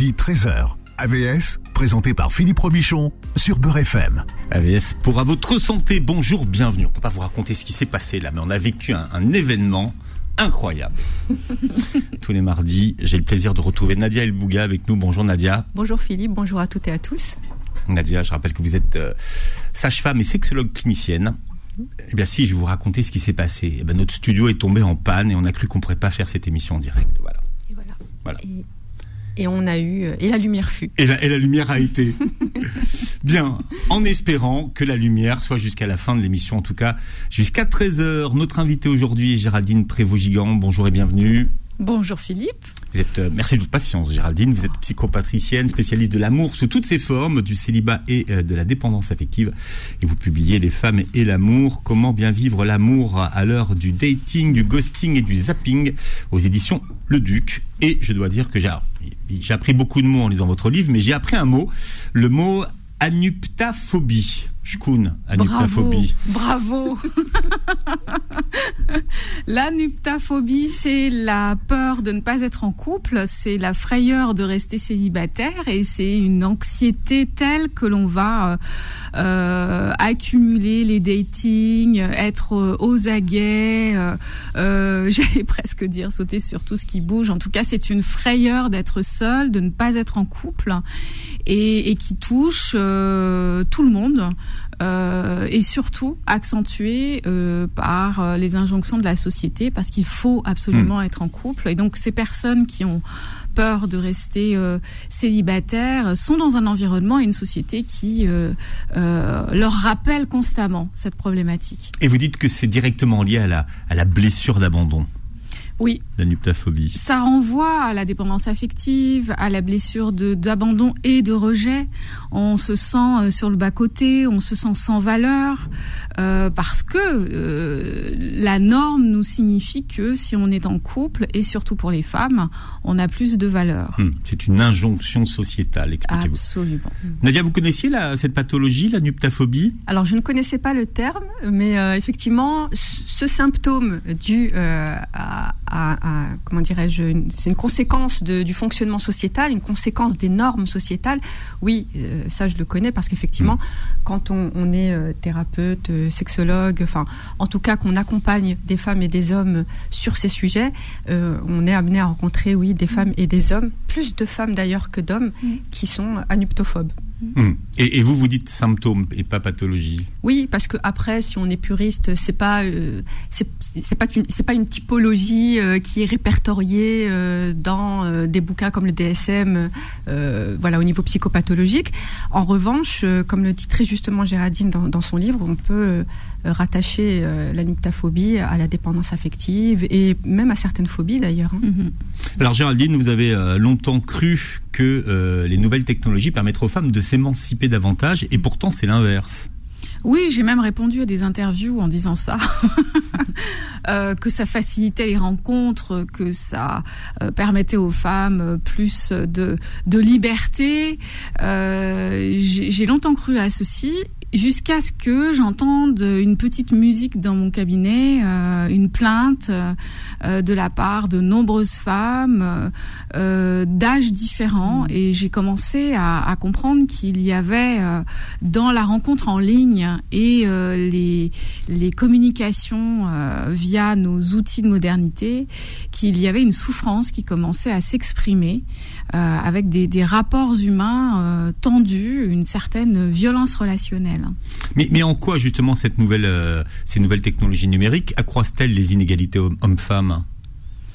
midi 13h. AVS, présenté par Philippe Robichon sur Beurre FM. AVS pour à votre santé. Bonjour, bienvenue. On peut pas vous raconter ce qui s'est passé là, mais on a vécu un, un événement incroyable. Tous les mardis, j'ai le plaisir de retrouver Nadia Elbouga avec nous. Bonjour Nadia. Bonjour Philippe, bonjour à toutes et à tous. Nadia, je rappelle que vous êtes euh, sage-femme et sexologue clinicienne. Eh bien, si je vais vous raconter ce qui s'est passé, eh bien, notre studio est tombé en panne et on a cru qu'on pourrait pas faire cette émission en direct. Voilà. Et voilà. Voilà. Et, et on a eu euh, et la lumière fut. Et la, et la lumière a été. Bien, en espérant que la lumière soit jusqu'à la fin de l'émission, en tout cas jusqu'à 13h. Notre invité aujourd'hui est Géraldine Prévost-Gigant. Bonjour et bienvenue. Bonjour Philippe. Vous êtes, euh, merci de votre patience, Géraldine. Vous êtes psychopatricienne, spécialiste de l'amour sous toutes ses formes, du célibat et euh, de la dépendance affective. Et vous publiez Les femmes et l'amour. Comment bien vivre l'amour à l'heure du dating, du ghosting et du zapping aux éditions Le Duc. Et je dois dire que j'ai, j'ai appris beaucoup de mots en lisant votre livre, mais j'ai appris un mot, le mot anuptaphobie. Anuptaphobie. Bravo. la nuptaphobie, c'est la peur de ne pas être en couple, c'est la frayeur de rester célibataire et c'est une anxiété telle que l'on va euh, euh, accumuler les datings, être euh, aux aguets, euh, euh, j'allais presque dire sauter sur tout ce qui bouge. En tout cas, c'est une frayeur d'être seul, de ne pas être en couple et, et qui touche tout le monde. Euh, et surtout accentué euh, par euh, les injonctions de la société parce qu'il faut absolument mmh. être en couple et donc ces personnes qui ont peur de rester euh, célibataires sont dans un environnement et une société qui leur rappelle constamment cette problématique. Et vous dites que c'est directement lié à la, à la blessure d'abandon. Oui. La nuptaphobie. Ça renvoie à la dépendance affective, à la blessure d'abandon et de rejet. On se sent euh, sur le bas côté, on se sent sans valeur euh, parce que euh, la norme nous signifie que si on est en couple et surtout pour les femmes, on a plus de valeur. Hum, c'est une injonction sociétale. Expliquez-vous. Absolument. Nadia, vous connaissiez la, cette pathologie, la nuptaphobie Alors je ne connaissais pas le terme, mais euh, effectivement, ce symptôme dû euh, à à, à, comment dirais-je, c'est une conséquence de, du fonctionnement sociétal, une conséquence des normes sociétales. Oui, euh, ça je le connais parce qu'effectivement, mmh. quand on, on est euh, thérapeute, euh, sexologue, enfin, en tout cas qu'on accompagne des femmes et des hommes sur ces sujets, on est amené à rencontrer, oui, des mmh. femmes et des hommes, plus de femmes d'ailleurs que d'hommes, mmh. qui sont anuptophobes. Mmh. Et, vous, vous dites symptômes et pas pathologie. Oui, parce que après, si on est puriste, c'est pas euh, pas une typologie euh, qui est répertoriée euh, dans des bouquins comme le DSM, voilà, au niveau psychopathologique. En revanche, comme le dit très justement Géraldine dans son livre, on peut rattacher la nuptaphobie à la dépendance affective et même à certaines phobies d'ailleurs. Hein. Mmh. Alors Géraldine, vous avez longtemps cru que les nouvelles technologies permettraient aux femmes de s'émanciper davantage et pourtant c'est l'inverse. Oui, j'ai même répondu à des interviews en disant ça, euh, que ça facilitait les rencontres, que ça euh, permettait aux femmes plus de, de liberté. Euh, j'ai longtemps cru à ceci jusqu'à ce que j'entende une petite musique dans mon cabinet, euh, une plainte euh, de la part de nombreuses femmes euh, d'âges différents, et j'ai commencé à, à comprendre qu'il y avait euh, dans la rencontre en ligne et euh, les, les communications euh, via nos outils de modernité, qu'il y avait une souffrance qui commençait à s'exprimer avec des, des, rapports humains tendus, une certaine violence relationnelle. Mais, mais en quoi justement cette nouvelle, euh, ces nouvelles technologies numériques accroissent-elles les inégalités hommes-femmes?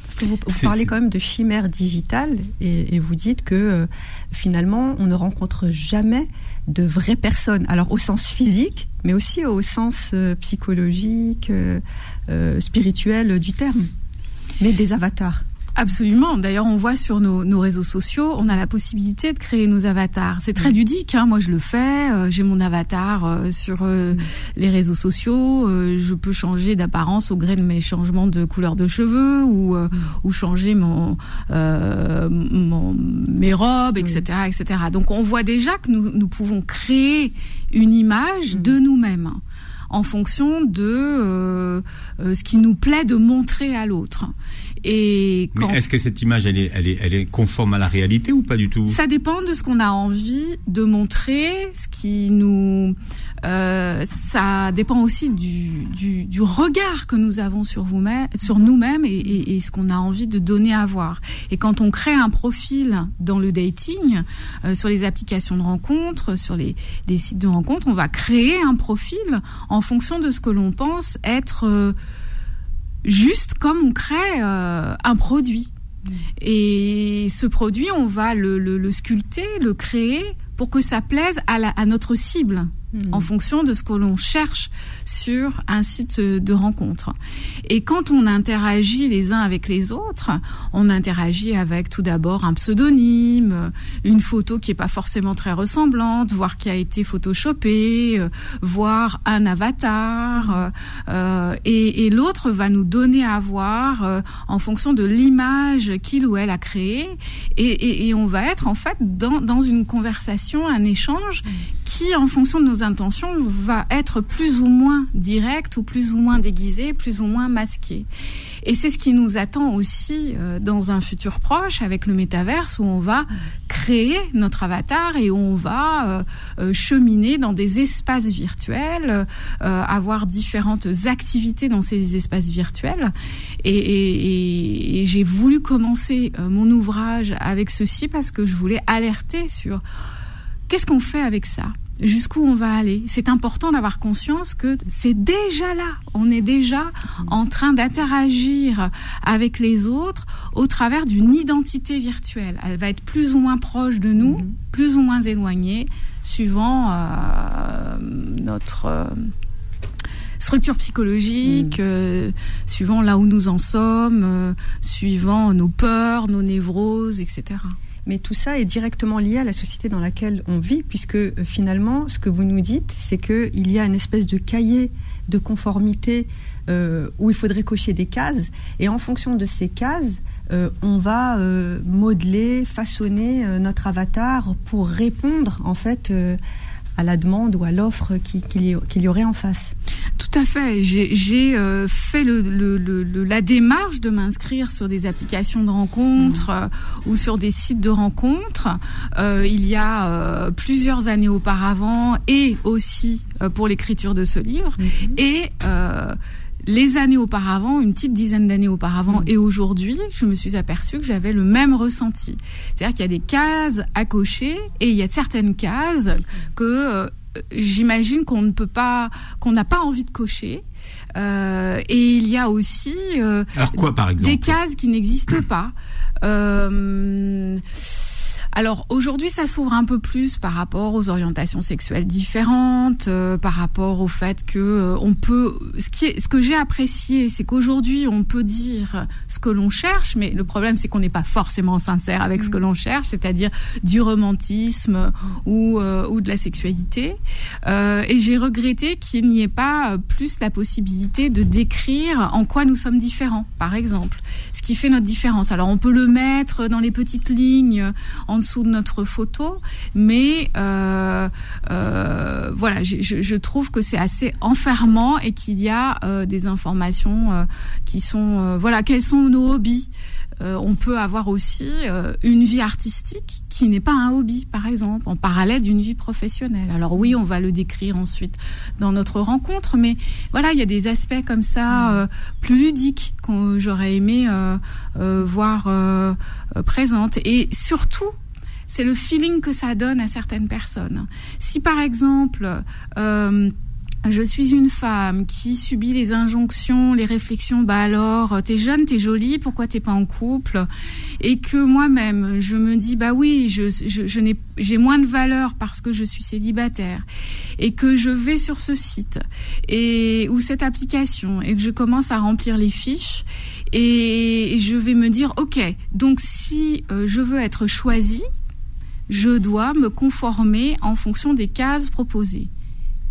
Parce que vous, vous parlez quand même de chimère digitale et, et vous dites que euh, finalement on ne rencontre jamais de vraies personnes. Alors au sens physique, mais aussi au sens euh, psychologique, euh, spirituel du terme, mais des avatars. Absolument. D'ailleurs, on voit sur nos, nos, réseaux sociaux, on a la possibilité de créer nos avatars. C'est très ludique. Hein. Moi, je le fais. Euh, J'ai mon avatar euh, sur euh, les réseaux sociaux. Je peux changer d'apparence au gré de mes changements de couleur de cheveux ou, ou changer mon, mon, mes robes, etc., etc. Donc, on voit déjà que nous, nous pouvons créer une image de nous-mêmes en fonction de euh, euh, ce qui nous plaît de montrer à l'autre. Et quand... Mais est-ce que cette image, elle est, elle, est, elle est conforme à la réalité ou pas du tout? Ça dépend de ce qu'on a envie de montrer, ce qui nous... Euh, ça dépend aussi du, regard que nous avons sur, sur nous-mêmes et, ce qu'on a envie de donner à voir. Et quand on crée un profil dans le dating, euh, sur les applications de rencontres, sur les, sites de rencontres, on va créer un profil en fonction de ce que l'on pense être... Euh, juste comme on crée un produit. Et ce produit, on va le, sculpter, le créer pour que ça plaise à, la, à notre cible en fonction de ce que l'on cherche sur un site de rencontre. Et quand on interagit les uns avec les autres, on interagit avec tout d'abord un pseudonyme, une photo qui est pas forcément très ressemblante, voire qui a été photoshopée, euh, voire un avatar, euh, et, et l'autre va nous donner à voir euh, en fonction de l'image qu'il ou elle a créée, et, et, et, on va être en fait dans, dans une conversation, un échange qui, en fonction de nos intention va être plus ou moins directe ou plus ou moins déguisée, plus ou moins masquée. Et c'est ce qui nous attend aussi euh, dans un futur proche avec le métaverse où on va créer notre avatar et où on va euh, euh, cheminer dans des espaces virtuels, avoir différentes activités dans ces espaces virtuels. Et j'ai voulu commencer mon ouvrage avec ceci parce que je voulais alerter sur qu'est-ce qu'on fait avec ça? Jusqu'où on va aller? C'est important d'avoir conscience que c'est déjà là. On est déjà en train d'interagir avec les autres au travers d'une identité virtuelle. Elle va être plus ou moins proche de nous, mm-hmm. plus ou moins éloignée, suivant euh, notre euh, structure psychologique, mm. euh, suivant là où nous en sommes, euh, suivant nos peurs, nos névroses, etc mais tout ça est directement lié à la société dans laquelle on vit, puisque euh, finalement, ce que vous nous dites, c'est qu'il y a une espèce de cahier de conformité euh, où il faudrait cocher des cases, et en fonction de ces cases, euh, on va modeler, façonner notre avatar pour répondre en fait à la demande ou à l'offre qu'il qu y, qu y, aurait en face. Tout à fait. J'ai euh, fait le, le, le, la démarche de m'inscrire sur des applications de rencontres mmh. euh, ou sur des sites de rencontres euh, il y a plusieurs années auparavant et aussi pour l'écriture de ce livre. Mmh. Et les années auparavant, une petite dizaine d'années auparavant mmh. et aujourd'hui, je me suis aperçue que j'avais le même ressenti. C'est-à-dire qu'il y a des cases à cocher et il y a certaines cases que euh, j'imagine qu'on ne peut pas, qu'on n'a pas envie de cocher. Euh, et il y a aussi euh, Alors quoi, par exemple? des cases qui n'existent pas. Euh, alors aujourd'hui, ça s'ouvre un peu plus par rapport aux orientations sexuelles différentes, euh, par rapport au fait que euh, on peut. Ce qui est, ce que j'ai apprécié, c'est qu'aujourd'hui, on peut dire ce que l'on cherche, mais le problème, c'est qu'on n'est pas forcément sincère avec mmh. ce que l'on cherche, c'est-à-dire du romantisme ou euh, ou de la sexualité. Et j'ai regretté qu'il n'y ait pas plus la possibilité de décrire en quoi nous sommes différents, par exemple, ce qui fait notre différence. Alors on peut le mettre dans les petites lignes en dessous de notre photo, mais euh, euh, voilà, je, trouve que c'est assez enfermant et qu'il y a euh, des informations qui sont voilà, quels sont nos hobbies. On peut avoir aussi une vie artistique qui n'est pas un hobby, par exemple, en parallèle d'une vie professionnelle. Alors oui, on va le décrire ensuite dans notre rencontre, mais voilà, il y a des aspects comme ça plus ludiques que j'aurais aimé voir présentes et surtout c'est le feeling que ça donne à certaines personnes. Si par exemple, euh, je suis une femme qui subit les injonctions, les réflexions, bah alors, t'es jeune, t'es jolie, pourquoi t'es pas en couple? Et que moi-même, je me dis, bah oui, je, n'ai, j'ai moins de valeur parce que je suis célibataire. Et que je vais sur ce site, et, ou cette application, et que je commence à remplir les fiches, et je vais me dire, ok, donc si euh, je veux être choisie, je dois me conformer en fonction des cases proposées.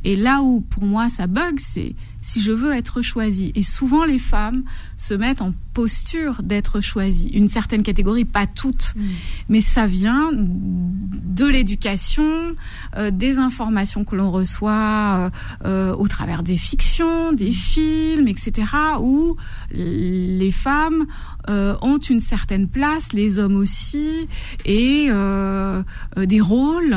Et là où pour moi ça bug, c'est si je veux être choisie. Et souvent les femmes se mettent en posture d'être choisies. Une certaine catégorie, pas toutes, mmh. mais ça vient de l'éducation, des informations que l'on reçoit au travers des fictions, des films, etc., où les femmes ont une certaine place, les hommes aussi, et des rôles.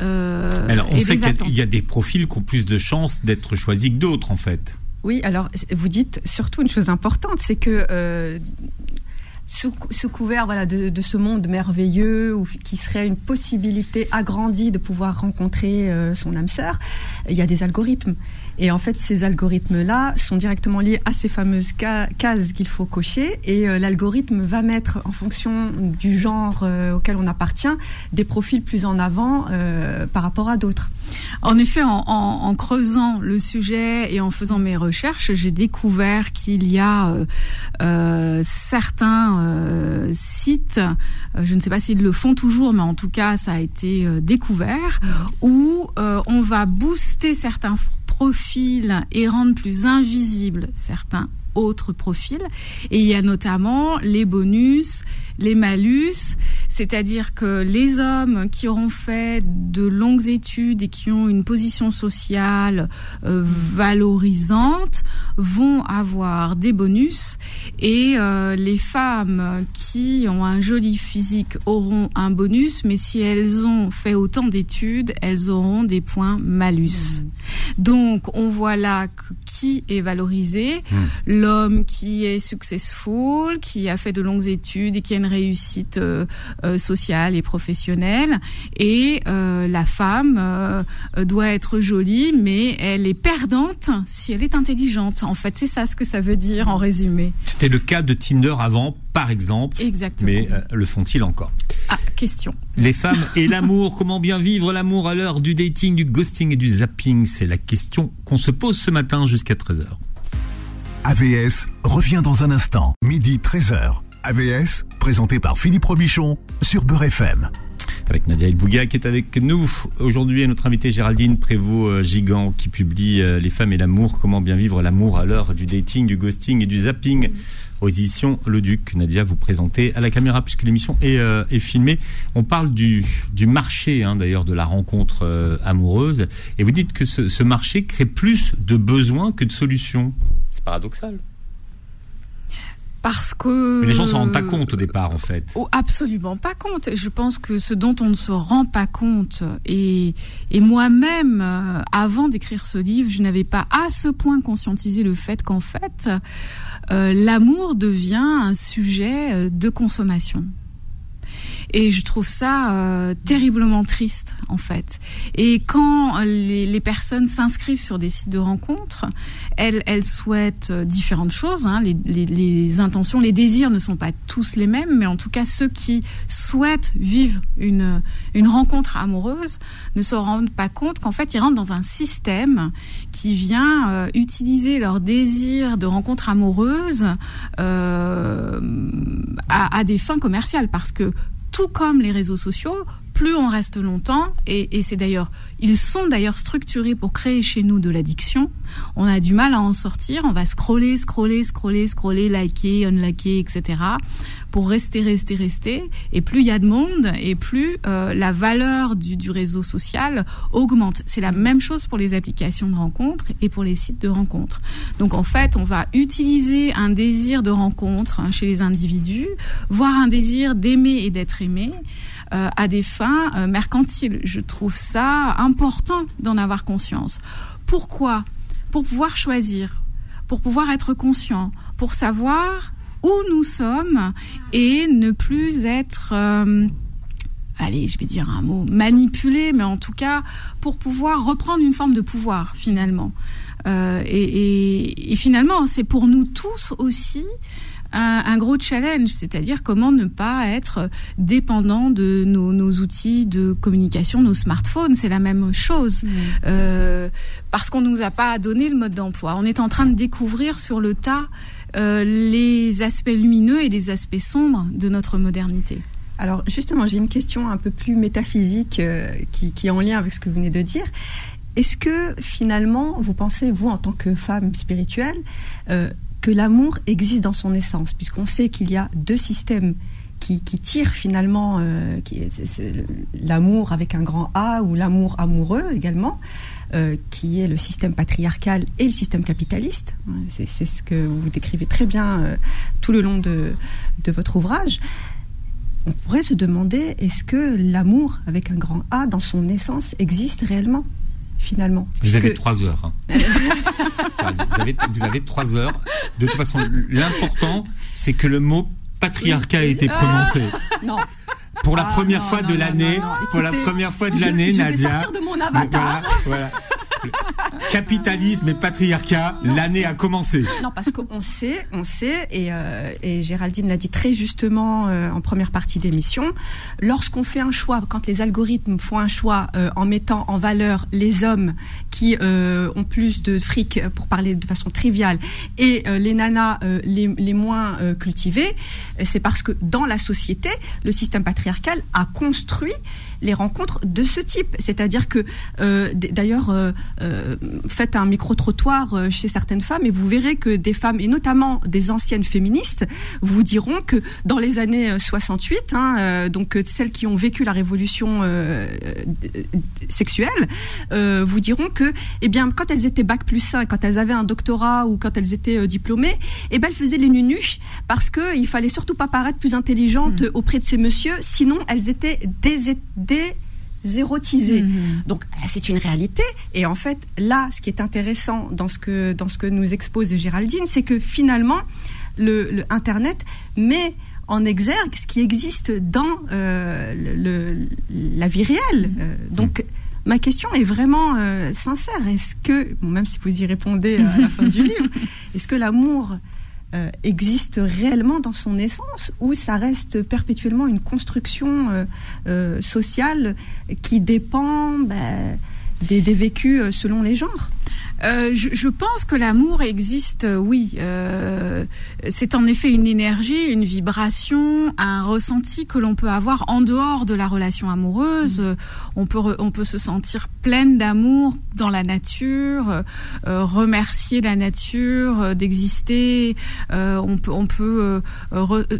Hmm. Alors, on sait qu'il y, a des profils qui ont plus de chances d'être choisis que d'autres, en fait. Oui, alors vous dites surtout une chose importante, c'est que euh, sous, couvert de, ce monde merveilleux, ou qui serait une possibilité agrandie de pouvoir rencontrer euh, son âme sœur, il y a des algorithmes. Et en fait, ces algorithmes-là sont directement liés à ces fameuses cases qu'il faut cocher. Et euh, l'algorithme va mettre, en fonction du genre euh, auquel on appartient, des profils plus en avant euh, par rapport à d'autres. En effet, en, en, creusant le sujet et en faisant mes recherches, j'ai découvert qu'il y a certains sites, je ne sais pas s'ils le font toujours, mais en tout cas, ça a été découvert, où on va booster certains profils et rendre plus invisibles certains autres profils. Et il y a notamment les bonus, les malus, c'est-à-dire que les hommes qui auront fait de longues études et qui ont une position sociale euh, valorisante vont avoir des bonus et euh, les femmes qui ont un joli physique auront un bonus, mais si elles ont fait autant d'études, elles auront des points malus. Mmh. Donc on voit là qui est valorisé, mmh. L'homme qui est successful, qui a fait de longues études et qui a une réussite euh, euh, sociale et professionnelle. Et euh, la femme doit être jolie, mais elle est perdante si elle est intelligente. En fait, c'est ça ce que ça veut dire en résumé. C'était le cas de Tinder avant, par exemple. Exactement. Mais le font-ils encore? Ah, question. Les femmes et l'amour, comment bien vivre l'amour à l'heure du dating, du ghosting et du zapping? C'est la question qu'on se pose ce matin jusqu'à 13h. AVS revient dans un instant, midi 13h. AVS, présenté par Philippe Robichon sur Beurre FM. Avec Nadia Elbouga qui est avec nous aujourd'hui notre invitée Géraldine Prévost-Gigant euh, qui publie euh, Les femmes et l'amour, comment bien vivre l'amour à l'heure du dating, du ghosting et du zapping aux Le Duc. Nadia, vous présentez à la caméra puisque l'émission est, euh, filmée. On parle du, du marché hein, d'ailleurs de la rencontre amoureuse et vous dites que ce marché crée plus de besoins que de solutions. C'est paradoxal. Parce que les gens s'en rendent pas compte au départ, en fait. Oh, absolument pas compte. Je pense que ce dont on ne se rend pas compte, et, et moi-même, euh, avant d'écrire ce livre, je n'avais pas à ce point conscientisé le fait qu'en fait, euh, l'amour devient un sujet euh, de consommation. Et je trouve ça euh, terriblement triste, en fait. Et quand les, personnes s'inscrivent sur des sites de rencontres, elles, souhaitent euh, différentes choses. Hein. Les, intentions, les désirs ne sont pas tous les mêmes, mais en tout cas, ceux qui souhaitent vivre une, rencontre amoureuse ne se rendent pas compte qu'en fait, ils rentrent dans un système qui vient euh, utiliser leur désir de rencontre amoureuse à, à des fins commerciales. Parce que tout comme les réseaux sociaux, plus on reste longtemps, et, c'est d'ailleurs, ils sont d'ailleurs structurés pour créer chez nous de l'addiction. On a du mal à en sortir. On va scroller, scroller, scroller, scroller, liker, unliker, etc. pour rester, rester, rester. Et plus il y a de monde, et plus euh, la valeur du, réseau social augmente. C'est la même chose pour les applications de rencontres et pour les sites de rencontres. Donc en fait, on va utiliser un désir de rencontre hein, chez les individus, voire un désir d'aimer et d'être aimé. Euh, à des fins euh, mercantiles. Je trouve ça important d'en avoir conscience. Pourquoi? Pour pouvoir choisir, pour pouvoir être conscient, pour savoir où nous sommes et ne plus être euh, allez, je vais dire un mot, manipulé, mais en tout cas pour pouvoir reprendre une forme de pouvoir finalement. Euh, et, finalement, c'est pour nous tous aussi un, gros challenge, c'est-à-dire comment ne pas être dépendant de nos, nos, outils de communication, nos smartphones. C'est la même chose, mmh. euh, parce qu'on nous a pas donné le mode d'emploi. On est en train de découvrir sur le tas euh, les aspects lumineux et les aspects sombres de notre modernité. Alors justement, j'ai une question un peu plus métaphysique euh, qui, qui, est en lien avec ce que vous venez de dire. Est-ce que finalement, vous pensez, vous, en tant que femme spirituelle, euh, que l'amour existe dans son essence, puisqu'on sait qu'il y a deux systèmes qui, qui tire finalement euh, l'amour avec un grand A ou l'amour amoureux également, euh, qui est le système patriarcal et le système capitaliste. C'est ce que vous décrivez très bien tout le long de votre ouvrage. On pourrait se demander est-ce que l'amour avec un grand A dans son essence existe réellement? Finalement. Vous avez trois heures. Hein. vous, avez, vous avez trois heures. De toute façon, l'important, c'est que le mot patriarcat a été prononcé. non. Pour la ah, première fois de l'année, pour la première fois de l'année, Nadia. Je vais sortir de mon avatar. voilà. Capitalisme et patriarcat, l'année a commencé. Non, parce qu'on sait, on sait, et, euh, Géraldine l'a dit très justement euh, en première partie d'émission, lorsqu'on fait un choix, quand les algorithmes font un choix euh, en mettant en valeur les hommes qui ont plus de fric, pour parler de façon triviale, et les nanas les, les, moins cultivées, c'est parce que dans la société, le système patriarcal a construit les rencontres de ce type. C'est-à-dire que, d'ailleurs, euh, faites un micro-trottoir euh, chez certaines femmes et vous verrez que des femmes, et notamment des anciennes féministes, vous diront que dans les années 68, euh, hein, donc celles qui ont vécu la révolution sexuelle, vous diront que, eh bien, quand elles étaient bac plus 5, quand elles avaient un doctorat ou quand elles étaient diplômées, eh ben, elles faisaient les nunuches parce qu'il fallait surtout pas paraître plus intelligente mmh. auprès de ces messieurs, sinon elles étaient zérotisé. Mhm. Donc c'est une réalité. Et en fait, là, ce qui est intéressant dans ce que dans ce que nous expose Géraldine, c'est que finalement, le, Internet met en exergue ce qui existe dans euh, le, la vie réelle. Euh, donc ma question est vraiment euh, sincère. Est-ce que, même si vous y répondez à la fin du livre, est-ce que l'amour euh, existe réellement dans son essence ou ça reste perpétuellement une construction euh, euh, sociale qui dépend bah, des, des, vécus selon les genres? Euh, je, je, pense que l'amour existe, euh, oui. Euh, c'est en effet une énergie, une vibration, un ressenti que l'on peut avoir en dehors de la relation amoureuse. Mm. On peut on peut se sentir pleine d'amour dans la nature, euh, remercier la nature d'exister. on peut on peut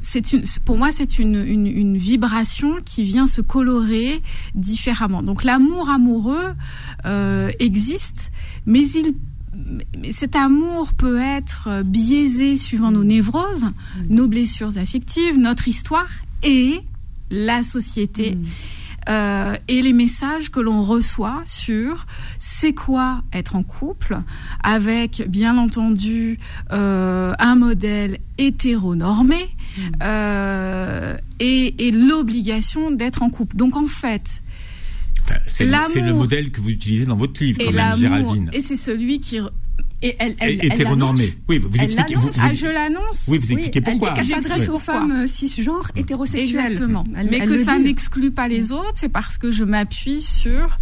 c'est une pour moi c'est une, une, une vibration qui vient se colorer différemment. Donc l'amour amoureux existe, mais il cet amour peut être biaisé suivant nos névroses, nos blessures affectives, notre histoire et la société. Mm. Euh, et les messages que l'on reçoit sur c'est quoi être en couple avec bien entendu euh, un modèle hétéronormé mm. euh, et, et l'obligation d'être en couple. Donc en fait, c'est le, modèle que vous utilisez dans votre livre, quand même, Géraldine. Et c'est celui qui et elle, elle, hétéronormée. oui, vous expliquez. Vous, ah, je l'annonce. Oui, vous expliquez pourquoi. Elle s'adresse aux femmes cisgenres hétérosexuelles. Exactement. Mais que ça n'exclut pas les autres, c'est parce que je m'appuie sur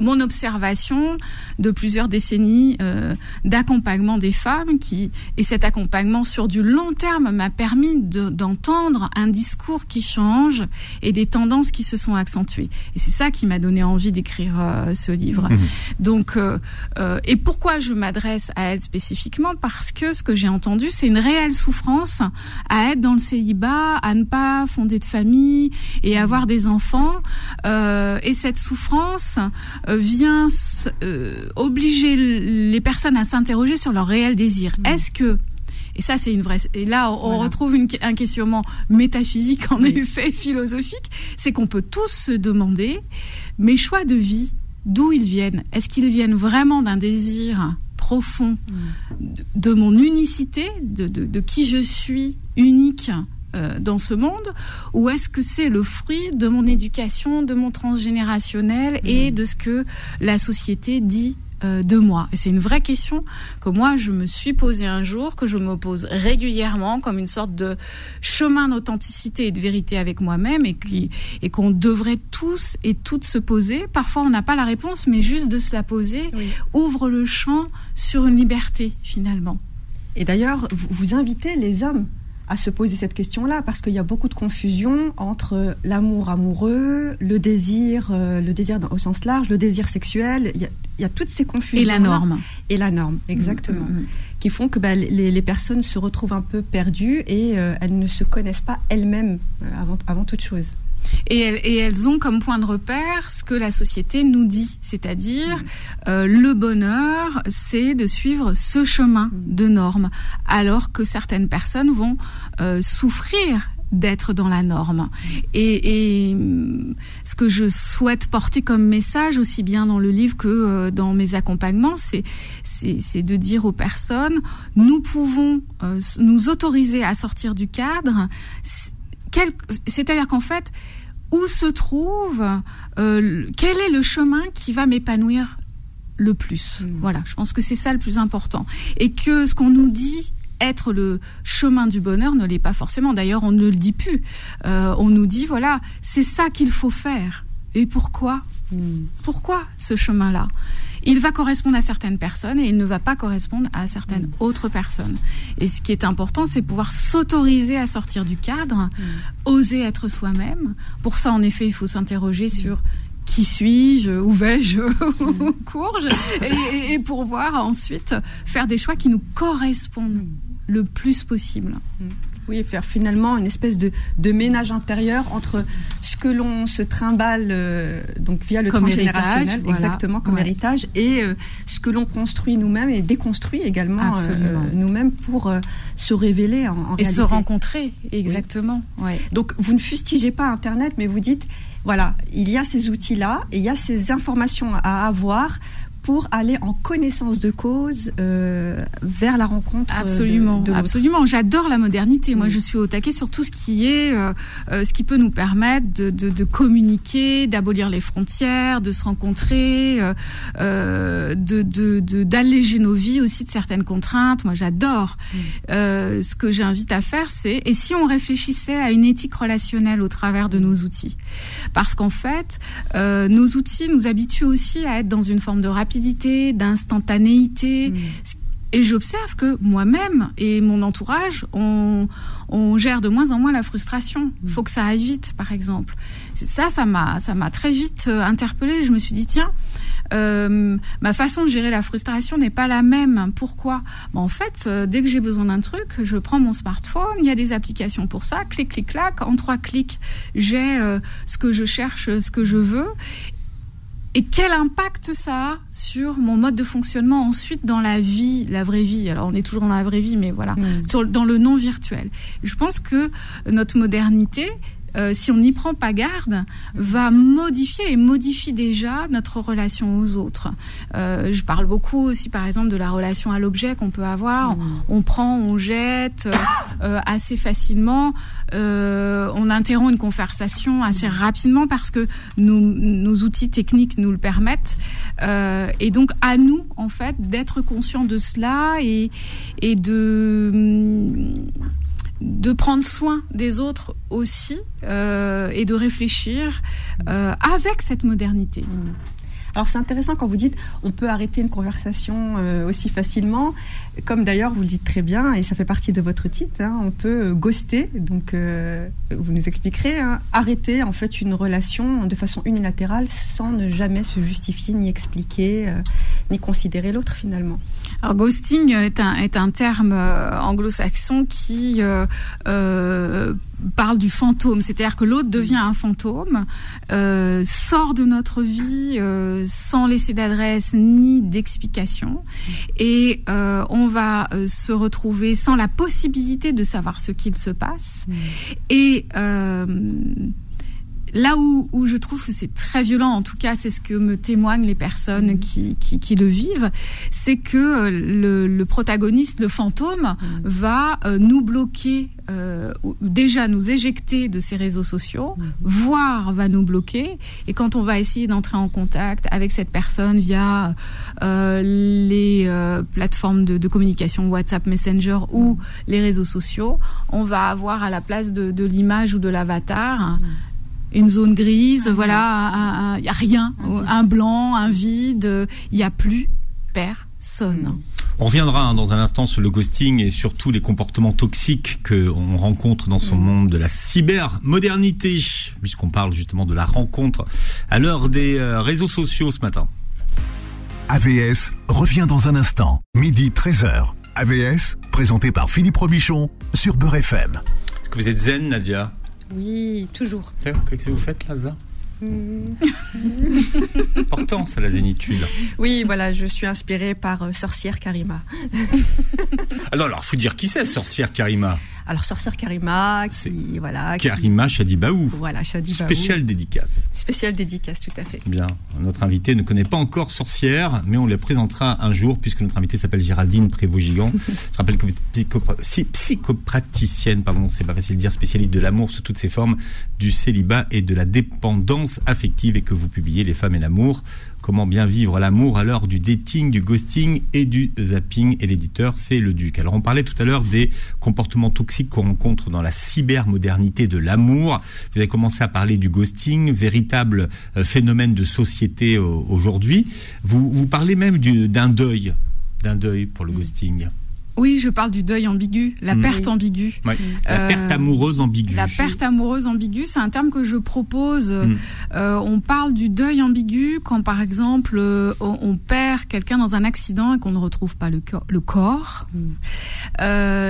mon observation de plusieurs décennies euh, d'accompagnement des femmes qui et cet accompagnement sur du long terme m'a permis d'entendre un discours qui change et des tendances qui se sont accentuées. Et c'est ça qui m'a donné envie d'écrire euh, ce livre. Mmh. donc euh, et pourquoi je m'adresse à elle spécifiquement? Parce que ce que j'ai entendu c'est une réelle souffrance à être dans le célibat à ne pas fonder de famille et avoir des enfants et cette souffrance euh, vient euh, obliger les personnes à s'interroger sur leur réel désir. Mm. Est-ce que et ça, c'est une vraie. Et là, on retrouve une, un questionnement métaphysique, en effet, philosophique. C'est qu'on peut tous se demander mes choix de vie, d'où ils viennent? Est-ce qu'ils viennent vraiment d'un désir profond mm. de, mon unicité, de, de, de, qui je suis, unique? Euh, dans ce monde ou est-ce que c'est le fruit de mon éducation, de mon transgénérationnel et mm. de ce que la société dit euh, de moi? Et c'est une vraie question que moi je me suis posée un jour, que je me pose régulièrement comme une sorte de chemin d'authenticité et de vérité avec moi-même et qui et qu'on devrait tous et toutes se poser. Parfois on n'a pas la réponse, mais juste de se la poser ouvre le champ sur une liberté finalement. Et d'ailleurs, vous invitez les hommes à se poser cette question-là parce qu'il y a beaucoup de confusion entre l'amour amoureux, le désir, euh, le désir au sens large, le désir sexuel. Il y a, toutes ces confusions. Et la norme. Et la norme, exactement. Mm, mm, mm. Qui font que bah, les, personnes se retrouvent un peu perdues et euh, elles ne se connaissent pas elles-mêmes avant, avant toute chose. Et elles, ont comme point de repère ce que la société nous dit, c'est-à-dire mm. euh, le bonheur, c'est de suivre ce chemin mm. de normes, alors que certaines personnes vont euh, souffrir d'être dans la norme. Mm. Et, ce que je souhaite porter comme message, aussi bien dans le livre que euh, dans mes accompagnements, c'est, c'est, de dire aux personnes, nous pouvons nous autoriser à sortir du cadre c'est-à-dire qu'en fait, où se trouve, euh, quel est le chemin qui va m'épanouir le plus? Hmm. Voilà, je pense que c'est ça le plus important. Et que ce qu'on nous dit être le chemin du bonheur ne l'est pas forcément. D'ailleurs, on ne le dit plus. Euh, on nous dit, voilà, c'est ça qu'il faut faire. Et pourquoi? Hmm. Pourquoi ce chemin-là? Il va correspondre à certaines personnes et il ne va pas correspondre à certaines mm. autres personnes. Et ce qui est important, c'est pouvoir s'autoriser à sortir du cadre, mm. oser être soi-même. Pour ça, en effet, il faut s'interroger mm. sur qui suis-je, où vais-je, où cours-je, et, et, pour voir ensuite faire des choix qui nous correspondent le plus possible. Oui, faire finalement une espèce de, de ménage intérieur entre ce que l'on se trimballe euh, donc via le comme transgénérationnel, exactement comme héritage, et euh, ce que l'on construit nous-mêmes et déconstruit également euh, nous-mêmes pour se révéler en, en et se rencontrer, exactement. Donc vous ne fustigez pas Internet, mais vous dites voilà, il y a ces outils-là et il y a ces informations à avoir pour aller en connaissance de cause euh, vers la rencontre. Absolument, de, absolument. J'adore la modernité. Moi, je suis au taquet sur tout ce qui est, euh, euh, ce qui peut nous permettre de, de, de communiquer, d'abolir les frontières, de se rencontrer, euh, de d'alléger nos vies aussi de certaines contraintes. Moi, j'adore. Mm. Euh, ce que j'invite à faire, c'est et si on réfléchissait à une éthique relationnelle au travers de nos outils, parce qu'en fait, nos outils nous habituent aussi à être dans une forme de rapidité d'instantanéité. Mm. Et j'observe que moi-même et mon entourage, on, gère de moins en moins la frustration. Il mm. faut que ça aille vite, par exemple. Ça, ça m'a, ça m'a très vite euh, interpellée. Je me suis dit, tiens, euh, ma façon de gérer la frustration n'est pas la même. Pourquoi? En fait, euh, dès que j'ai besoin d'un truc, je prends mon smartphone, il y a des applications pour ça, clic, clic, clac. En trois clics, j'ai ce que je cherche, ce que je veux et quel impact ça a sur mon mode de fonctionnement ensuite dans la vie, la vraie vie? Alors on est toujours dans la vraie vie, mais voilà, mm. sur, dans le non virtuel. Je pense que notre modernité, euh, si on n'y prend pas garde, va modifier et modifie déjà notre relation aux autres. Euh, je parle beaucoup aussi, par exemple, de la relation à l'objet qu'on peut avoir. Mm. On, prend, on jette euh, assez facilement. on interrompt une conversation assez rapidement parce que nos, nos outils techniques nous le permettent. et donc, à nous, en fait, d'être conscients de cela et, et de de prendre soin des autres aussi euh, et de réfléchir euh, avec cette modernité. Alors c'est intéressant quand vous dites on peut arrêter une conversation euh, aussi facilement, comme d'ailleurs vous le dites très bien et ça fait partie de votre titre. Hein, on peut ghoster, donc vous nous expliquerez, hein, arrêter en fait une relation de façon unilatérale sans ne jamais se justifier ni expliquer ni considérer l'autre finalement. Alors ghosting est un, est un terme euh, anglo-saxon qui euh, euh, parle du fantôme, c'est-à-dire que l'autre devient un fantôme, euh, sort de notre vie euh, sans laisser d'adresse ni d'explication, et euh, on va se retrouver sans la possibilité de savoir ce qu'il se passe. Mmh. Et là où, où, je trouve que c'est très violent, en tout cas, c'est ce que me témoignent les personnes mmh. qui, qui, qui le vivent, c'est que euh, le, le, protagoniste, le fantôme, mmh. va euh, nous bloquer, euh, déjà nous éjecter de ces réseaux sociaux, mmh. voire va nous bloquer. Et quand on va essayer d'entrer en contact avec cette personne via euh, les euh, plateformes de, de, communication WhatsApp, Messenger ou les réseaux sociaux, on va avoir à la place de, de l'image ou de l'avatar une zone grise, voilà, il y a rien, un, blanc, un vide, il n'y a plus personne. On reviendra hein, dans un instant sur le ghosting et sur tous les comportements toxiques qu'on rencontre dans ce mm. monde de la cybermodernité, puisqu'on parle justement de la rencontre à l'heure des euh, réseaux sociaux ce matin. AVS revient dans un instant, midi 13h. AVS, présenté par Philippe Robichon sur Beurre FM. Est-ce que vous êtes zen, Nadia? Oui, toujours. Qu'est-ce que vous faites, Laza Important, ça, la zénitude. Oui, voilà, je suis inspirée par euh, Sorcière Karima. alors, alors, faut dire qui c'est, Sorcière Karima? Alors sorcière Karima, qui voilà. Karima Chadibaou. Voilà, Chadibaou. Spécial dédicace. Spécial dédicace, tout à fait. Bien. Notre invité ne connaît pas encore sorcière, mais on la présentera un jour puisque notre invité s'appelle Géraldine Prévost-Gigant. Je rappelle que vous êtes psychopraticienne, pardon, c'est pas facile de dire, spécialiste de l'amour sous toutes ses formes, du célibat et de la dépendance affective et que vous publiez Les femmes et l'amour Comment bien vivre l'amour à l'heure du dating, du ghosting et du zapping. Et l'éditeur, c'est le Duc. Alors, on parlait tout à l'heure des comportements toxiques qu'on rencontre dans la cybermodernité de l'amour. Vous avez commencé à parler du ghosting, véritable euh, phénomène de société euh, aujourd'hui. Vous, vous parlez même d'un deuil, d'un deuil pour le mm. ghosting. Oui, je parle du deuil ambigu, la mm. perte ambiguë. La euh, perte amoureuse ambiguë. La perte amoureuse ambiguë, c'est un terme que je propose. Mm. Euh, on parle du deuil ambigu quand, par exemple, euh, on, perd quelqu'un dans un accident et qu'on ne retrouve pas le, corps. Mm.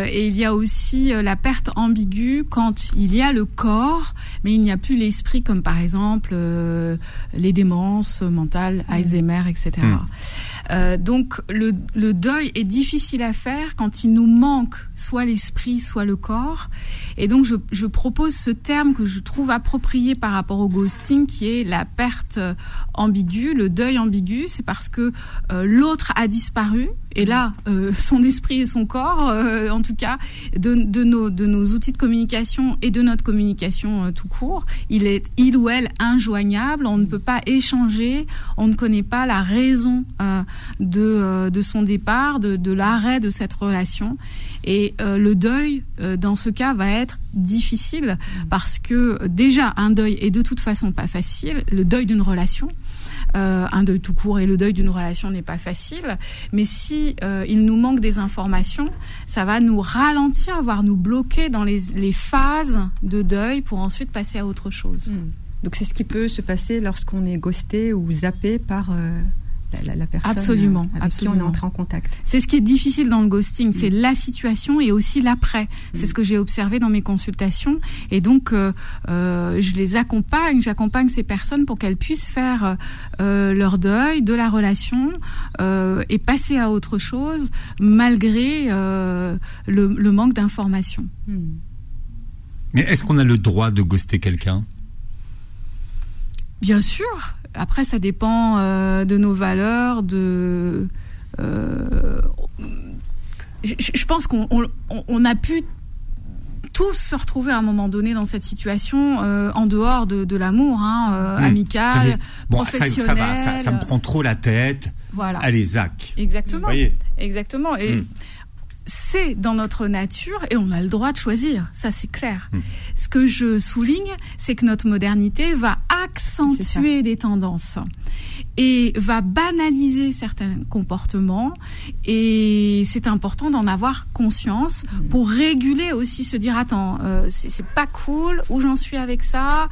et il y a aussi la perte ambiguë quand il y a le corps, mais il n'y a plus l'esprit, comme par exemple les démences mentales, Alzheimer, etc. Euh, donc le, le, deuil est difficile à faire quand il nous manque soit l'esprit, soit le corps. Et donc je, je, propose ce terme que je trouve approprié par rapport au ghosting, qui est la perte ambiguë, le deuil ambigu. C'est parce que euh, l'autre a disparu et là, euh, son esprit et son corps, euh, en tout cas, de, nos, outils de communication et de notre communication euh, tout court, il est il ou elle injoignable. On ne peut pas échanger. On ne connaît pas la raison de, de son départ, de, de l'arrêt de cette relation. Et le deuil, dans ce cas, va être difficile parce que déjà un deuil est de toute façon pas facile. Le deuil d'une relation. Euh, un deuil tout court et le deuil d'une relation n'est pas facile. Mais si euh, il nous manque des informations, ça va nous ralentir, voire nous bloquer dans les, phases de deuil pour ensuite passer à autre chose. Hmm. Donc c'est ce qui peut se passer lorsqu'on est ghosté ou zappé par euh, la, personne absolument, avec absolument. qui on est entré en contact. C'est ce qui est difficile dans le ghosting, c'est mm. la situation et aussi l'après. C'est mm. ce que j'ai observé dans mes consultations et donc euh, euh, je les accompagne, j'accompagne ces personnes pour qu'elles puissent faire euh, leur deuil de la relation et passer à autre chose malgré le, manque d'informations. Mm. Mais est-ce qu'on a le droit de ghoster quelqu'un? Bien sûr, après, ça dépend euh, de nos valeurs, de. Euh, je, pense qu'on a pu tous se retrouver à un moment donné dans cette situation euh, en dehors de, l'amour hein, hmm. amical, professionnel. Ça, ça, me prend trop la tête. Voilà. Allez, Zach. Exactement. Exactement. Et hmm c'est dans notre nature et on a le droit de choisir, ça c'est clair. Hmm. Ce que je souligne, c'est que notre modernité va accentuer des tendances et va banaliser certains comportements et c'est important d'en avoir conscience hmm. pour réguler aussi se dire attends euh, c'est pas cool où j'en suis avec ça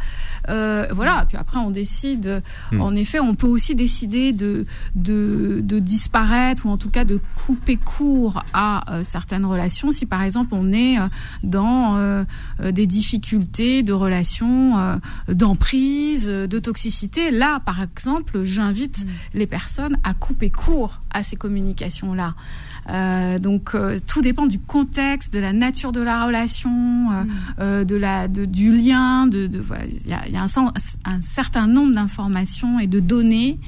euh, voilà puis après on décide hmm. en effet on peut aussi décider de, de, de disparaître ou en tout cas de couper court à euh, certaines relations si par exemple on est dans des difficultés de relations d'emprise de toxicité là par exemple j'ai invite mm. les personnes à couper court à ces communications-là. Euh, donc euh, tout dépend du contexte, de la nature de la relation, euh, mm. de la, du lien. De, il y a, y a un, un, certain nombre d'informations et de données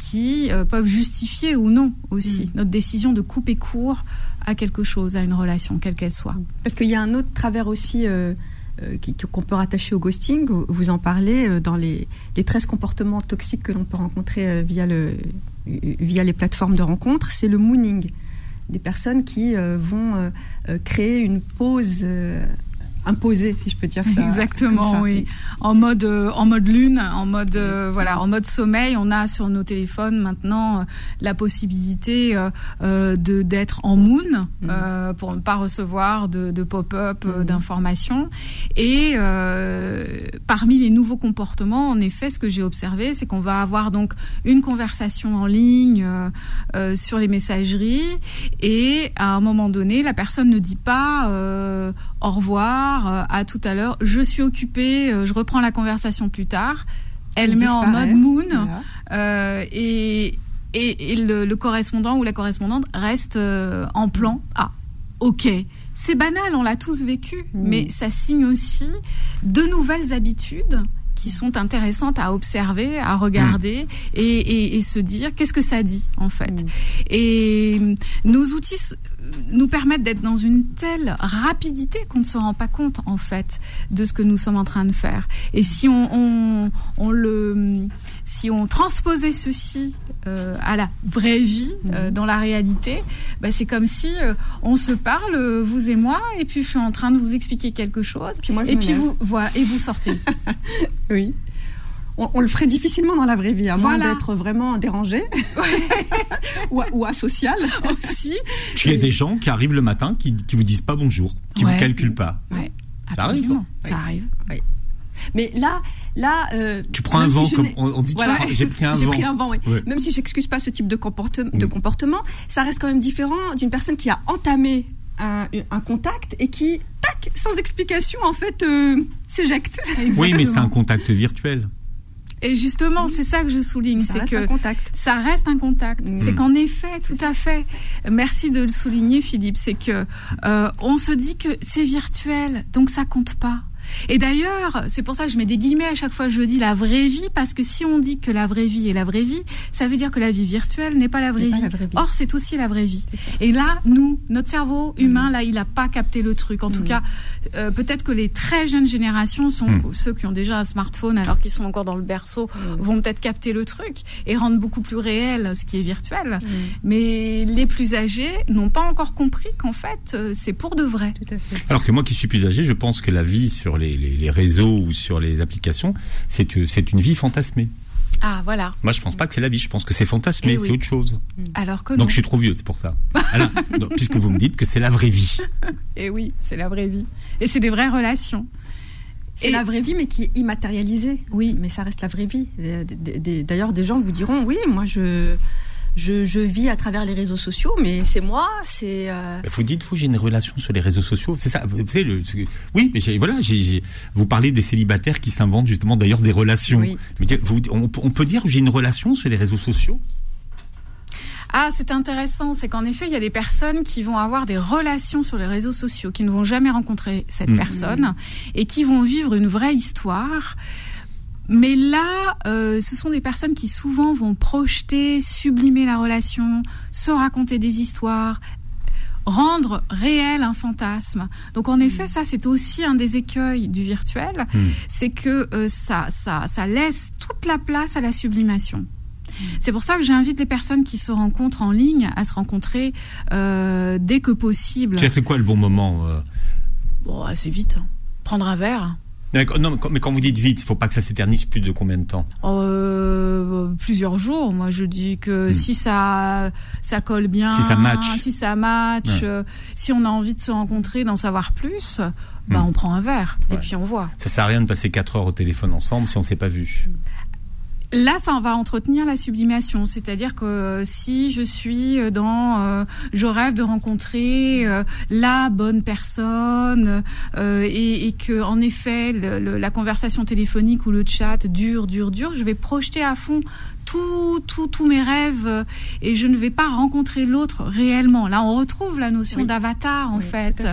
qui peuvent justifier ou non aussi mm. notre décision de couper court à quelque chose, à une relation, quelle qu'elle soit. Parce qu'il y a un autre travers aussi euh, qu'on peut rattacher au ghosting. Vous en parlez euh, dans les, les 13 comportements toxiques que l'on peut rencontrer euh, via, le, via les plateformes de rencontres. C'est le mooning. Des personnes qui vont créer une pause imposé, si je peux dire ça. Exactement, oui. En mode, euh, en mode lune, en mode, euh, voilà, en mode sommeil, on a sur nos téléphones maintenant euh, la possibilité de d'être en moon mm. pour ne pas recevoir de, de pop-up mm. d'informations. Et parmi les nouveaux comportements, en effet, ce que j'ai observé, c'est qu'on va avoir donc une conversation en ligne sur les messageries et à un moment donné, la personne ne dit pas au revoir euh, à tout à l'heure, je suis occupée, euh, je reprends la conversation plus tard. Elle met en mode moon euh, et, et, le, correspondant ou la correspondante reste en plan Ah, ok. C'est banal, on l'a tous vécu, mm. mais ça signe aussi de nouvelles habitudes qui sont intéressantes à observer, à regarder mm. et, se dire qu'est-ce que ça dit en fait. Mm. Et nos outils nous permettent d'être dans une telle rapidité qu'on ne se rend pas compte en fait de ce que nous sommes en train de faire. Et si on, on, le, si on transposait ceci euh, à la vraie vie, euh, mhm. dans la réalité, bah, c'est comme si euh, on se parle, vous et moi, et puis je suis en train de vous expliquer quelque chose, puis moi, et puis vous, voilà, et vous sortez. oui on, le ferait difficilement dans la vraie vie, à moins d'être vraiment dérangé ou, ou, asocial aussi. Il y a des gens qui arrivent le matin qui, qui vous disent pas bonjour, qui ne vous calculent pas. Ouais, ça arrive. Ça arrive. Mais là, là, euh, tu prends un vent, comme on, dit. J'ai pris un vent. J'ai pris un vent. Oui. Même si j'excuse pas ce type de, comportement, de mm. comportement, ça reste quand même différent d'une personne qui a entamé un, un, contact et qui, tac, sans explication, en fait, euh, s'éjecte. Oui, mais c'est un contact virtuel. Et justement, c'est ça que je souligne, c'est que contact. ça reste un contact. Mm. C'est qu'en effet, tout à fait. Merci de le souligner, Philippe. C'est que euh, on se dit que c'est virtuel, donc ça compte pas. Et d'ailleurs, c'est pour ça que je mets des guillemets à chaque fois que je dis la vraie vie, parce que si on dit que la vraie vie est la vraie vie, ça veut dire que la vie virtuelle n'est pas la vraie, vie. Or, c'est aussi la vraie vie. Et là, nous, notre cerveau humain, mm. là, il n'a pas capté le truc. En tout mm. cas, euh, peut-être que les très jeunes générations sont mm. ceux qui ont déjà un smartphone alors qu'ils sont encore dans le berceau, vont peut-être capter le truc et rendre beaucoup plus réel ce qui est virtuel. Mais les plus âgés n'ont pas encore compris qu'en fait, euh, c'est pour de vrai. Alors que moi qui suis plus âgé, je pense que la vie sur les, réseaux ou sur les applications, c'est une vie fantasmée. Ah voilà. Moi je pense pas que c'est la vie, je pense que c'est fantasmé, eh c'est autre chose. Mm. Alors que Donc je suis trop vieux, c'est pour ça. puisque vous me dites que c'est la vraie vie. Et eh oui, c'est la vraie vie. Et c'est des vraies relations. C'est la vraie vie, mais qui est immatérialisée. Oui. Mais ça reste la vraie vie. D'ailleurs, des gens vous diront, oui, moi je je, vis à travers les réseaux sociaux, mais c'est moi, c'est. Euh... Vous dites vous j'ai une relation sur les réseaux sociaux, c'est ça. Vous savez, le, oui, mais voilà, vous parlez des célibataires qui s'inventent justement d'ailleurs des relations. on, peut dire j'ai une relation sur les réseaux sociaux? Ah, c'est intéressant. C'est qu'en effet, il y a des personnes qui vont avoir des relations sur les réseaux sociaux, qui ne vont jamais rencontrer cette mmh. personne et qui vont vivre une vraie histoire. Mais là, euh, ce sont des personnes qui souvent vont projeter, sublimer la relation, se raconter des histoires, rendre réel un fantasme. Donc en effet, ça c'est aussi un des écueils du virtuel, hmm. c'est que euh, ça, ça, ça laisse toute la place à la sublimation. C'est pour ça que j'invite les personnes qui se rencontrent en ligne à se rencontrer euh, dès que possible. C'est quoi le bon moment Bon, assez vite. Prendre un verre. Non, mais quand vous dites vite, il faut pas que ça s'éternise plus de combien de temps? Euh, Plusieurs jours. Moi, je dis que hmm. si ça ça colle bien, si ça match, si ça match, euh, si on a envie de se rencontrer, d'en savoir plus, bah, hmm. on prend un verre et puis on voit. Ça sert à rien de passer quatre heures au téléphone ensemble si on s'est pas vu. Là, ça va entretenir la sublimation, c'est-à-dire que euh, si je suis dans, euh, je rêve de rencontrer euh, la bonne personne et, et, que en effet la conversation téléphonique ou le chat dure, dure, dure, je vais projeter à fond tous tout, mes rêves euh, et je ne vais pas rencontrer l'autre réellement. Là, on retrouve la notion d'avatar en fait.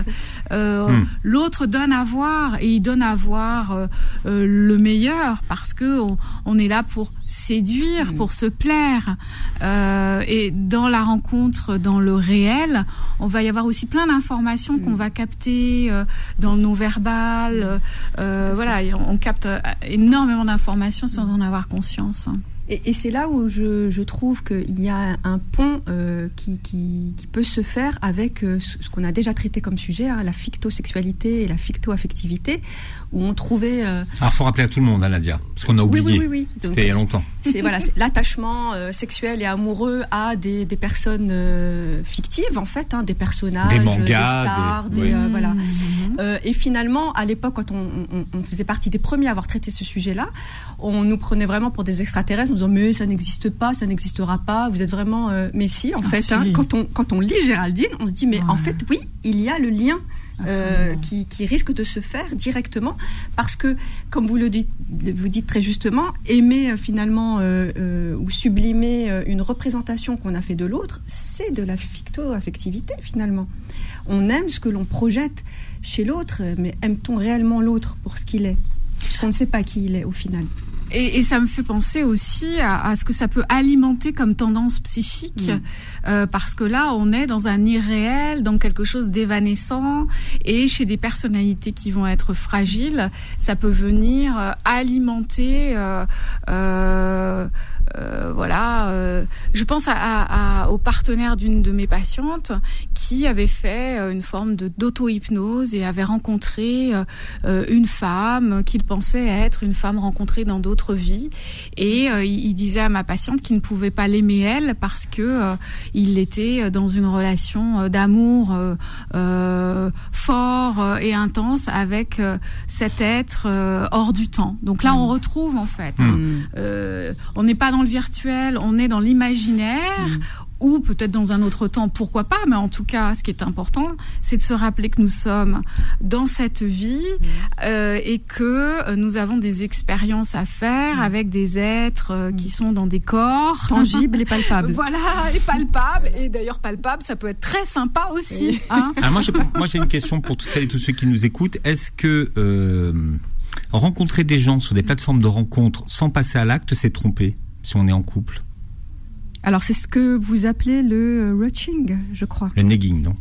Euh, hmm. L'autre donne à voir et il donne à voir euh, le meilleur parce que on, est là pour séduire, hmm. pour se plaire. et dans la rencontre, dans le réel, on va y avoir aussi plein d'informations qu'on hmm. va capter dans le non-verbal. voilà, on capte énormément d'informations sans en avoir conscience. Et, c'est là où je, trouve qu'il y a un pont euh, qui, peut se faire avec euh, ce qu'on a déjà traité comme sujet, hein, la fictosexualité et la fictoaffectivité, où on trouvait. Euh, Alors, faut rappeler à tout le monde, hein, Nadia, parce qu'on a oublié. Oui, oui, oui. C'était il y a longtemps. C'est voilà, l'attachement sexuel et amoureux à des, personnes fictives, en fait, hein, des personnages, des mangas, des stars, des, voilà. Mhm. et finalement, à l'époque, quand on, on, faisait partie des premiers à avoir traité ce sujet-là, on nous prenait vraiment pour des extraterrestres disant mais ça n'existe pas, ça n'existera pas, vous êtes vraiment euh, Messi en ah, fait. Hein. quand on quand on lit Géraldine, on se dit mais en fait oui, il y a le lien. Euh, qui, risque de se faire directement parce que, comme vous le dites, vous dites très justement, aimer euh, finalement ou sublimer une représentation qu'on a fait de l'autre, c'est de la ficto-affectivité finalement. On aime ce que l'on projette chez l'autre, mais aime-t-on réellement l'autre pour ce qu'il est? Puisqu'on ne sait pas qui il est au final. Et, et, ça me fait penser aussi à, à, ce que ça peut alimenter comme tendance psychique, euh, parce que là, on est dans un irréel, dans quelque chose d'évanescent, et chez des personnalités qui vont être fragiles, ça peut venir euh, alimenter. Euh, euh euh, voilà, euh, je pense à, à, au partenaire d'une de mes patientes qui avait fait euh, une forme de d'auto-hypnose et avait rencontré une femme qu'il pensait être une femme rencontrée dans d'autres vies et il, disait à ma patiente qu'il ne pouvait pas l'aimer elle parce que il était dans une relation d'amour fort et intense avec cet être hors du temps. Donc là, on mm. retrouve en fait. Hein, mm. on n'est pas dans le virtuel, on est dans l'imaginaire. Mm. Ou peut-être dans un autre temps, pourquoi pas, mais en tout cas, ce qui est important, c'est de se rappeler que nous sommes dans cette vie mm. euh, et que nous avons des expériences à faire mm. avec des êtres euh, qui sont dans des corps tangibles et palpables. voilà, et palpables. Et d'ailleurs, palpables, ça peut être très sympa aussi. Hein. Ah, moi, j'ai une question pour toutes celles et tous ceux qui nous écoutent. Est-ce que euh, rencontrer des gens sur des plateformes de rencontres sans passer à l'acte, c'est tromper si on est en couple Alors c'est ce que vous appelez le rutching, je crois. Le negging, non?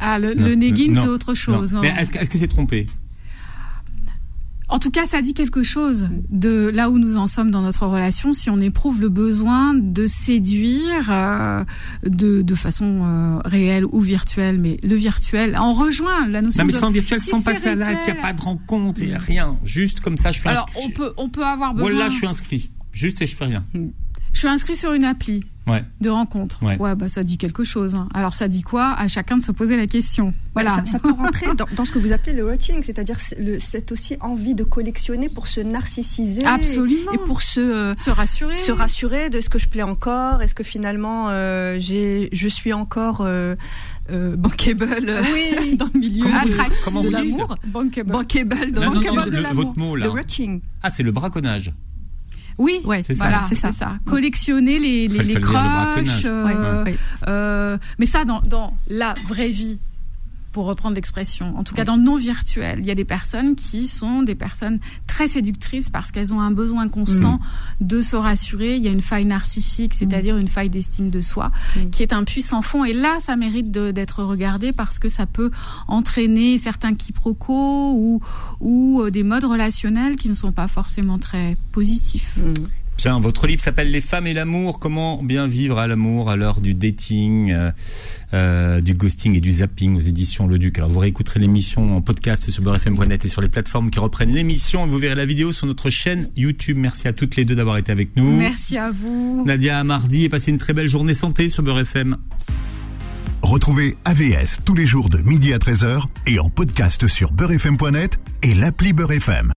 Ah, le, negging, c'est autre chose. Mais est-ce que c'est trompé? En tout cas, ça dit quelque chose de là où nous en sommes dans notre relation. Si on éprouve le besoin de séduire euh, de, façon euh, réelle ou virtuelle, mais le virtuel, on rejoint la notion. Non, mais sans virtuel, sans passer à l'acte, il n'y a pas de rencontre, il n'y a rien. Juste comme ça, je suis Alors, on peut, on peut avoir besoin. Voilà, je suis inscrit. Juste et je fais rien. Je suis inscrit sur une appli de rencontre. Ouais. bah ça dit quelque chose. Hein. Alors ça dit quoi? À chacun de se poser la question. Voilà. Ça, peut rentrer dans, ce que vous appelez le watching, c'est-à-dire cette aussi envie de collectionner pour se narcissiser. Absolument. Et, pour se euh, se rassurer. Se rassurer de ce que je plais encore. Est-ce que finalement euh, j'ai je suis encore euh, euh bankable oui. dans le milieu comment de l'amour? Bankable. Bankable dans de l'amour. Votre mot là. Le watching. Ah, c'est le braconnage. Oui, c'est voilà, c'est ça. Collectionner les, les, les crushs. Euh, euh, mais ça, dans, dans la vraie vie, pour reprendre l'expression. En tout cas, dans le non virtuel, il y a des personnes qui sont des personnes très séductrices parce qu'elles ont un besoin constant mm. de se rassurer. Il y a une faille narcissique, c'est-à-dire une faille d'estime de soi, mm. qui est un puissant fond. Et là, ça mérite d'être regardé parce que ça peut entraîner certains quiproquos ou, ou euh, des modes relationnels qui ne sont pas forcément très positifs. Bien, votre livre s'appelle Les femmes et l'amour. Comment bien vivre à l'amour à l'heure du dating, euh, euh, du ghosting et du zapping aux éditions Le Duc. Alors vous réécouterez l'émission en podcast sur beurrefm.net et sur les plateformes qui reprennent l'émission. Vous verrez la vidéo sur notre chaîne YouTube. Merci à toutes les deux d'avoir été avec nous. Merci à vous. Nadia à mardi et passez une très belle journée santé sur Beurre FM. Retrouvez AVS tous les jours de midi à 13h et en podcast sur beurrefm.net et l'appli Beurre FM.